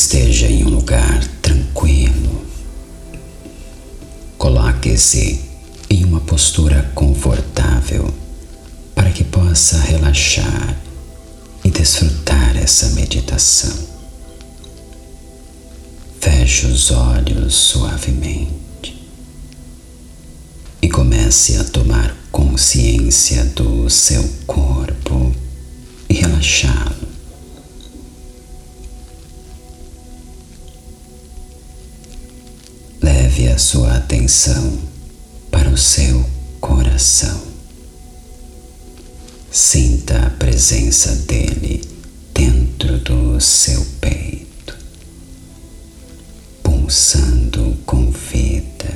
Esteja em um lugar tranquilo. Coloque-se em uma postura confortável para que possa relaxar e desfrutar essa meditação. Feche os olhos suavemente e comece a tomar consciência do seu corpo e relaxá-lo. A sua atenção para o seu coração. Sinta a presença dele dentro do seu peito, pulsando com vida.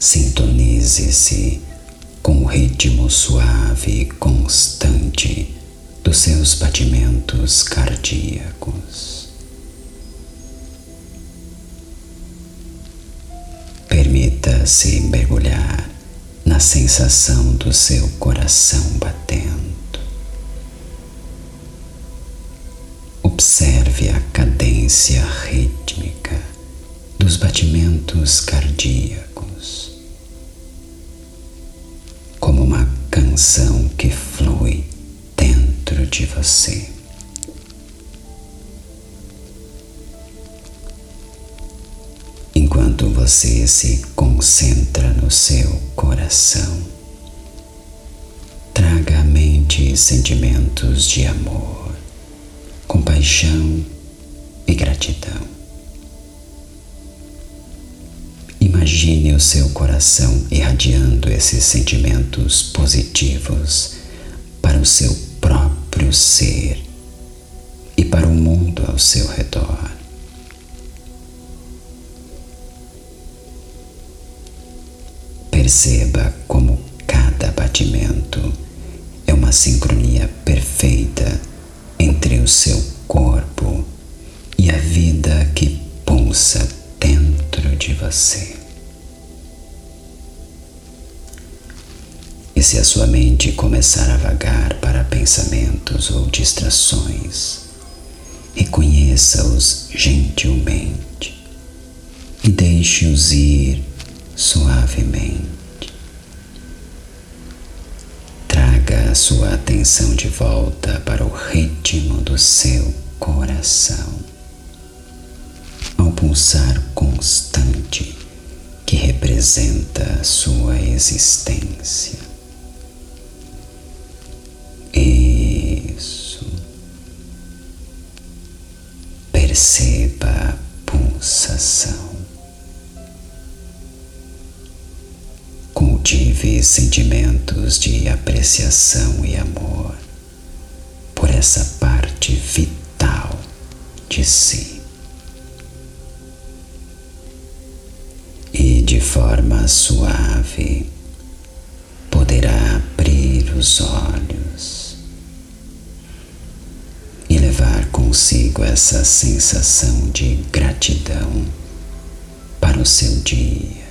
Sintonize-se com o ritmo suave e constante dos seus batimentos cardíacos. Permita-se mergulhar na sensação do seu coração batendo. Observe a cadência rítmica dos batimentos cardíacos, como uma canção que flui dentro de você. Enquanto você se concentra no seu coração. Traga à mente sentimentos de amor, compaixão e gratidão. Imagine o seu coração irradiando esses sentimentos positivos para o seu próprio ser e para o mundo ao seu redor. Perceba como cada batimento é uma sincronia perfeita entre o seu corpo e a vida que pulsa dentro de você. E se a sua mente começar a vagar para pensamentos ou distrações, reconheça-os gentilmente e deixe-os ir suavemente. Traga a sua atenção de volta para o ritmo do seu coração, ao pulsar constante que representa sua existência. Isso. Perceba Cultive sentimentos de apreciação e amor por essa parte vital de si. E de forma suave poderá abrir os olhos e levar consigo essa sensação de gratidão para o seu dia.